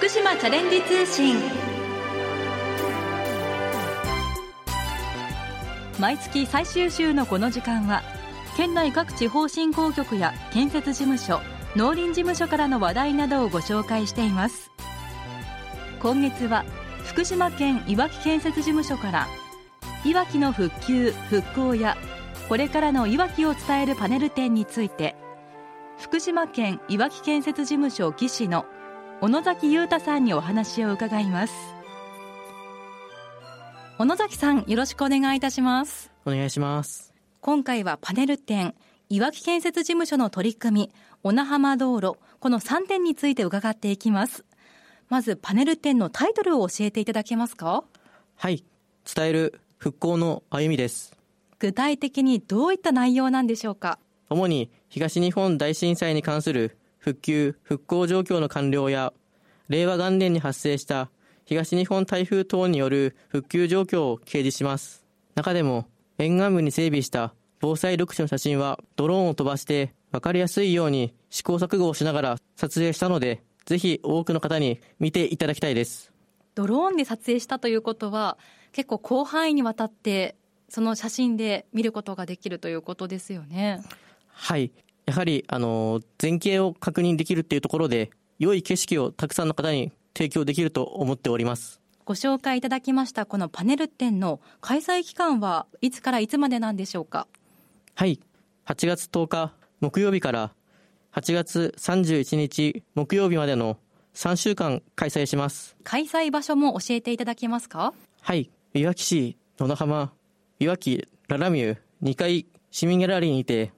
福島チャレンジ通信。毎月最終週のこの時間は県内各地方振興局や建設事務所農林事務所からの話題などをご紹介しています。今月は福島県いわき建設事務所からいわきの復旧復興やこれからのいわきを伝えるパネル展について福島県いわき建設事務所技師の小野崎裕太さんにお話を伺います。小野崎さんよろしくお願いいたします。お願いします。今回はパネル展いわき建設事務所の取り組み小名浜道路この3点について伺っていきます。まずパネル展のタイトルを教えていただけますか？はい。伝える復興の歩みです。具体的にどういった内容なんでしょうか？主に東日本大震災に関する復旧・復興状況の完了や令和元年に発生した東日本台風等による復旧状況を掲示します。中でも沿岸部に整備した防災緑地の写真はドローンを飛ばして分かりやすいように試行錯誤をしながら撮影したのでぜひ多くの方に見ていただきたいです。ドローンで撮影したということは結構広範囲にわたってその写真で見ることができるということですよね。はいやはりあの前景を確認できるっていうところで良い景色をたくさんの方に提供できると思っております。ご紹介いただきましたこのパネル展の開催期間はいつからいつまでなんでしょうか？はい。8月10日木曜日から8月31日木曜日までの3週間開催します。開催場所も教えていただけますか？はい。いわき市野々浜いわきララミュー2階市民ギャラリーにて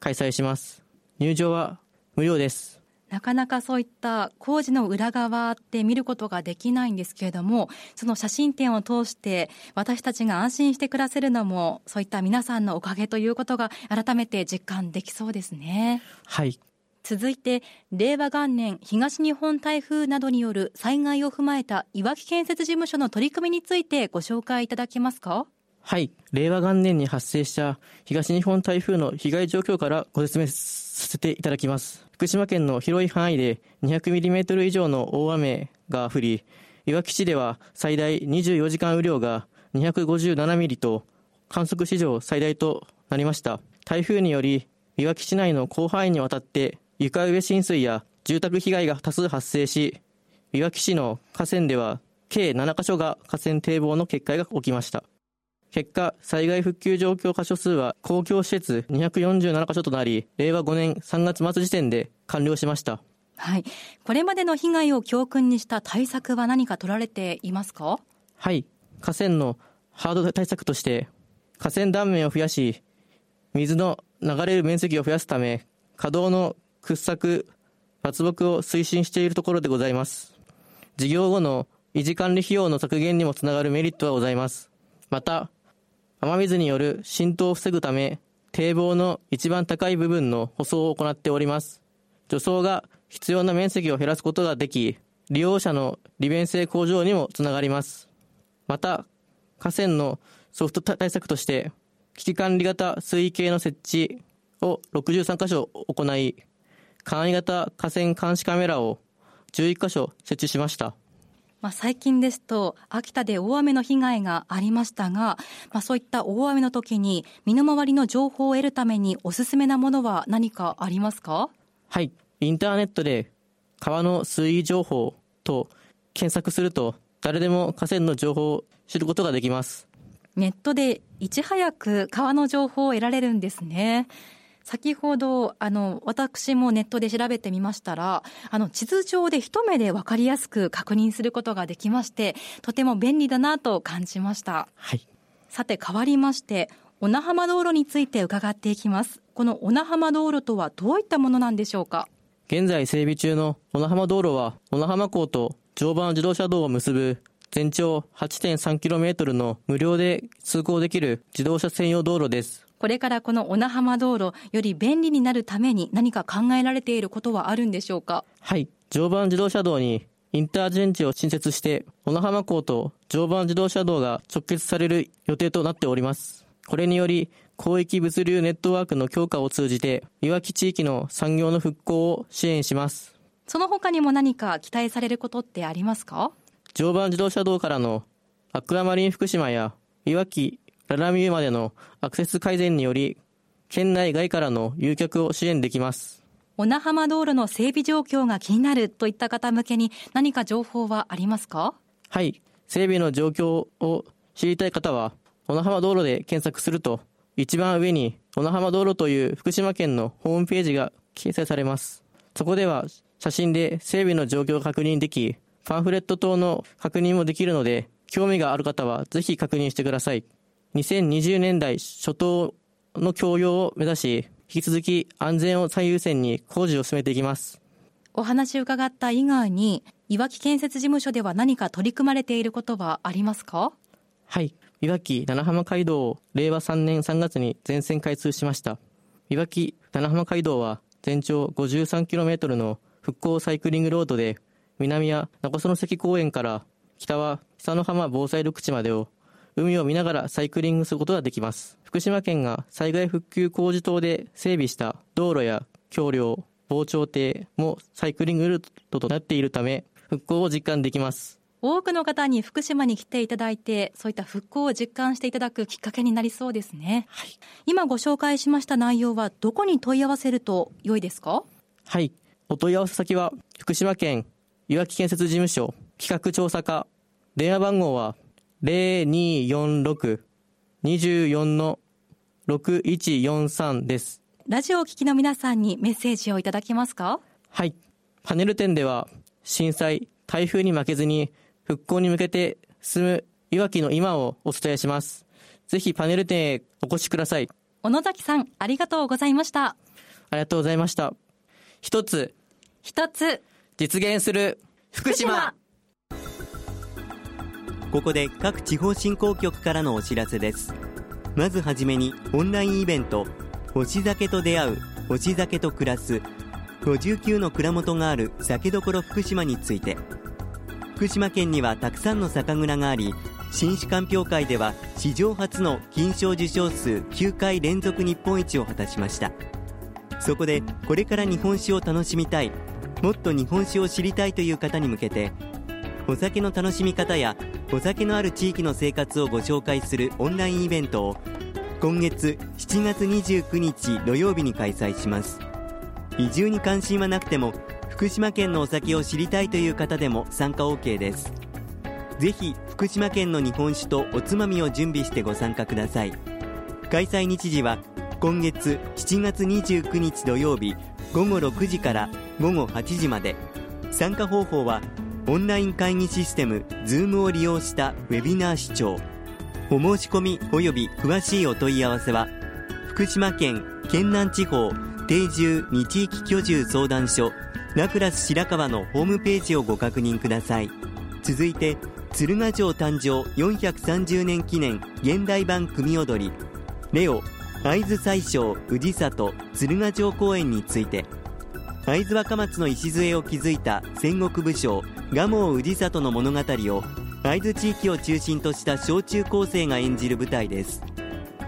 開催します入場は無料ですなかなかそういった工事の裏側って見ることができないんですけれども、その写真展を通して私たちが安心して暮らせるのも、そういった皆さんのおかげということが改めて実感できそうですね。はい。続いて、令和元年東日本台風などによる災害を踏まえたいわき建設事務所の取り組みについてご紹介いただけますか？はい。令和元年に発生した東日本台風の被害状況からご説明させていただきます。福島県の広い範囲で 200mm 以上の大雨が降り、いわき市では最大24時間雨量が257ミリと観測史上最大となりました。台風により、いわき市内の広範囲にわたって床上浸水や住宅被害が多数発生し、いわき市の河川では計7カ所が河川堤防の決壊が起きました。結果、災害復旧状況箇所数は公共施設247箇所となり、令和5年3月末時点で完了しました。はい。これまでの被害を教訓にした対策は何か取られていますか？はい。河川のハード対策として、河川断面を増やし、水の流れる面積を増やすため、稼働の掘削、伐木を推進しているところでございます。事業後の維持管理費用の削減にもつながるメリットはございます。また、雨水による浸透を防ぐため、堤防の一番高い部分の舗装を行っております。除草が必要な面積を減らすことができ、利用者の利便性向上にもつながります。また、河川のソフト対策として、危機管理型水位計の設置を63箇所行い、簡易型河川監視カメラを11箇所設置しました。まあ、最近ですと、秋田で大雨の被害がありましたが、まあ、そういった大雨の時に、身の回りの情報を得るために、おすすめなものは何かありますか？はい。インターネットで、川の水位情報と検索すると、誰でも河川の情報を知ることができます。ネットでいち早く川の情報を得られるんですね。先ほど、あの、私もネットで調べてみましたら、あの、地図上で一目で分かりやすく確認することができまして、とても便利だなと感じました。はい。さて、変わりまして、小名浜道路について伺っていきます。この小名浜道路とはどういったものなんでしょうか？現在整備中の小名浜道路は、小名浜港と常磐自動車道を結ぶ全長 8.3km の無料で通行できる自動車専用道路です。これからこの小名浜道路、より便利になるために何か考えられていることはあるんでしょうか？はい。常磐自動車道にインターチェンジを新設して、小名浜港と常磐自動車道が直結される予定となっております。これにより、広域物流ネットワークの強化を通じて、いわき地域の産業の復興を支援します。その他にも何か期待されることってありますか？常磐自動車道からのアクアマリン福島やいわきララミューまでのアクセス改善により県内外からの誘客を支援できます。小名浜道路の整備状況が気になるといった方向けに何か情報はありますか？はい。整備の状況を知りたい方は小名浜道路で検索すると一番上に小名浜道路という福島県のホームページが掲載されます。そこでは写真で整備の状況を確認できパンフレット等の確認もできるので興味がある方はぜひ確認してください2020年代初頭の供用を目指し引き続き安全を最優先に工事を進めていきます。お話を伺った以外にいわき建設事務所では何か取り組まれていることはありますか？はい。いわき七浜街道を令和3年3月に全線開通しました。いわき七浜街道は全長 53km の復興サイクリングロードで南は中曽関公園から北は久の浜防災緑地までを海を見ながらサイクリングすることができます。福島県が災害復旧工事等で整備した道路や橋梁防潮堤もサイクリングルートとなっているため復興を実感できます。多くの方に福島に来ていただいてそういった復興を実感していただくきっかけになりそうですね、はい、今ご紹介しました内容はどこに問い合わせると良いですか？はい。お問い合わせ先は福島県いわき建設事務所企画調査課。電話番号は0246-24の6143です。ラジオを聴きの皆さんにメッセージをいただけますか？はい。パネル展では震災、台風に負けずに復興に向けて進むいわきの今をお伝えします。ぜひパネル展へお越しください。小野崎さん、ありがとうございました。ありがとうございました。一つ、一つ、実現する福島ここで各地方振興局からのお知らせです。まずはじめにオンラインイベント星酒と出会う星酒と暮らす59の蔵元がある酒どころ福島について。福島県にはたくさんの酒蔵があり新酒鑑評会では史上初の金賞受賞数9回連続日本一を果たしました。そこでこれから日本酒を楽しみたいもっと日本酒を知りたいという方に向けてお酒の楽しみ方やお酒のある地域の生活をご紹介するオンラインイベントを今月7月29日土曜日に開催します。移住に関心はなくても福島県のお酒を知りたいという方でも参加 OK です。ぜひ福島県の日本酒とおつまみを準備してご参加ください。開催日時は今月7月29日土曜日午後6時から午後8時まで。参加方法はオンライン会議システム Zoom を利用したウェビナー視聴お申し込み及び詳しいお問い合わせは福島県県南地方定住二地域居住相談所ラクラス白川のホームページをご確認ください。続いて鶴ヶ城誕生430年記念現代版組踊り。レオ会津宰相氏里鶴ヶ城公園について。会津若松の礎を築いた戦国武将蒲生氏里の物語を会津地域を中心とした小中高生が演じる舞台です。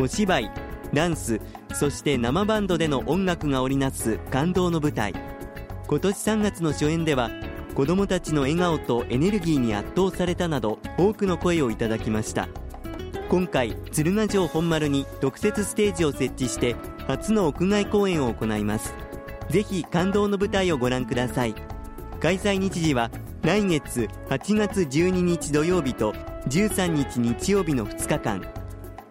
お芝居ダンスそして生バンドでの音楽が織りなす感動の舞台。今年3月の初演では子どもたちの笑顔とエネルギーに圧倒されたなど多くの声をいただきました。今回鶴ヶ城本丸に特設ステージを設置して初の屋外公演を行います。ぜひ感動の舞台をご覧ください。開催日時は来月8月12日土曜日と13日日曜日の2日間。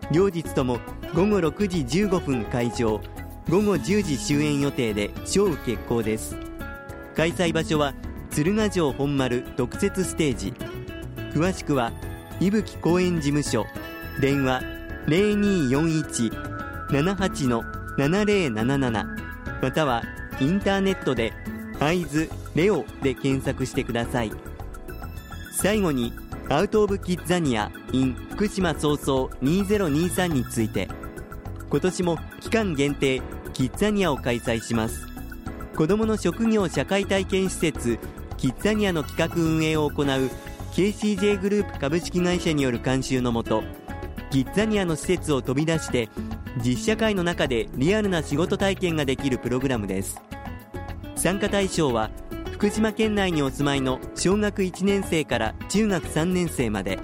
両日とも午後6時15分会場。午後10時終演予定で小雨決行です。開催場所は鶴ヶ城本丸特設ステージ。詳しくは伊吹公園事務所。電話0241-78-7077またはインターネットで会津レオで検索してください。最後にアウト・オブ・キッザニア in 福島早々2023について。今年も期間限定キッザニアを開催します。子どもの職業社会体験施設キッザニアの企画運営を行う KCJ グループ株式会社による監修のもとキッザニアの施設を飛び出して実社会の中でリアルな仕事体験ができるプログラムです。参加対象は福島県内にお住まいの小学1年生から中学3年生まで。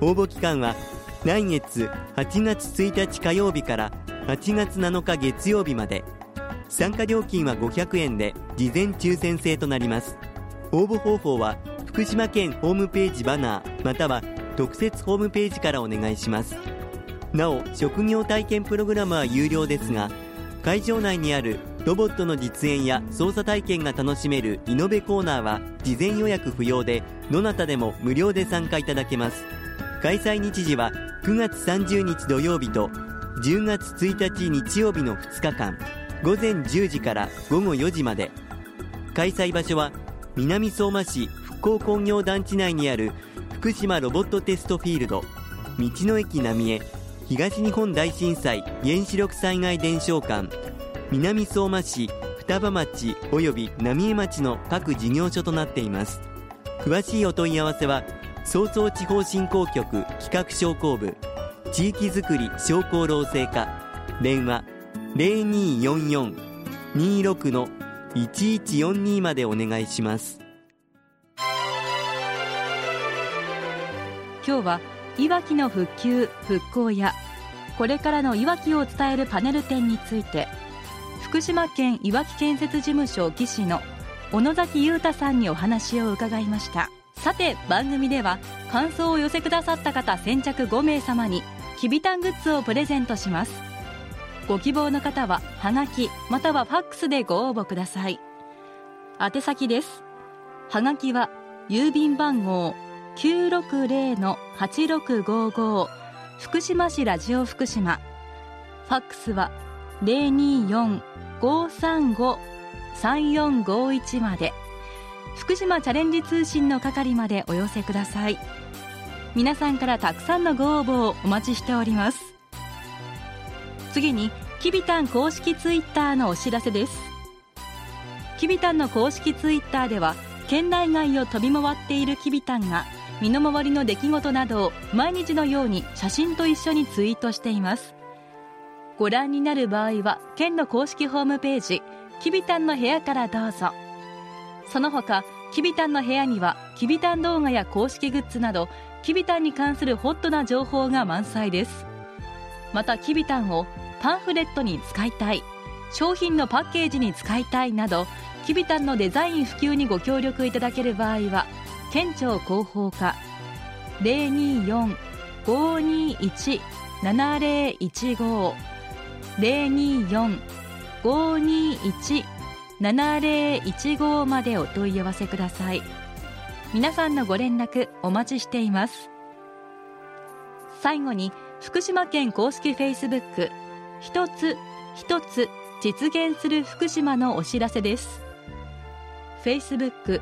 応募期間は来月8月1日火曜日から8月7日月曜日まで。参加料金は500円で事前抽選制となります。応募方法は福島県ホームページバナーまたは特設ホームページからお願いします。なお職業体験プログラムは有料ですが会場内にあるロボットの実演や操作体験が楽しめるイノベコーナーは事前予約不要でどなたでも無料で参加いただけます。開催日時は9月30日土曜日と10月1日日曜日の2日間午前10時から午後4時まで。開催場所は南相馬市復興工業団地内にある福島ロボットテストフィールド道の駅浪江東日本大震災原子力災害伝承館。南相馬市双葉町及び浪江町の各事業所となっています。詳しいお問い合わせは早々地方振興局企画商工部地域づくり商工労政課電話0244-26の1142までお願いします。今日はいわきの復旧復興やこれからのいわきを伝えるパネル展について福島県いわき建設事務所技師の小野崎裕太さんにお話を伺いました。さて番組では感想を寄せくださった方先着5名様にきびたんグッズをプレゼントします。ご希望の方ははがきまたはファックスでご応募ください。宛先です。はがきは郵便番号960-8655福島市ラジオ福島。ファックスは024-535-3451まで。福島チャレンジ通信の係までお寄せください。皆さんからたくさんのご応募をお待ちしております。次にきびたん公式ツイッターのお知らせです。きびたんの公式ツイッターでは県内外を飛び回っているきびたんが身の回りの出来事などを毎日のように写真と一緒にツイートしています。ご覧になる場合は県の公式ホームページきびたんの部屋からどうぞ。その他きびたんの部屋にはきびたん動画や公式グッズなどきびたんに関するホットな情報が満載です。またきびたんをパンフレットに使いたい商品のパッケージに使いたいなどきびたんのデザイン普及にご協力いただける場合は県庁広報課024-521-7015 024-521-7015までお問い合わせください。皆さんのご連絡お待ちしています。最後に福島県公式フェイスブック一つ一つ実現する福島のお知らせです。フェイスブック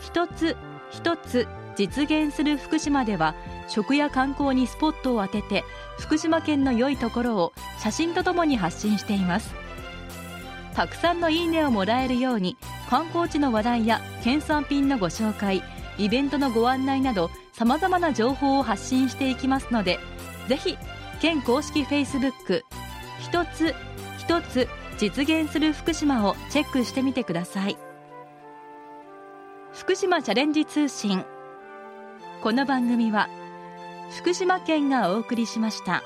一つ一つ実現する福島では食や観光にスポットを当てて福島県の良いところを写真とともに発信しています。たくさんのいいねをもらえるように観光地の話題や県産品のご紹介イベントのご案内などさまざまな情報を発信していきますのでぜひ県公式 Facebook 一つ一つ実現する福島をチェックしてみてください。福島チャレンジ通信。この番組は福島県がお送りしました。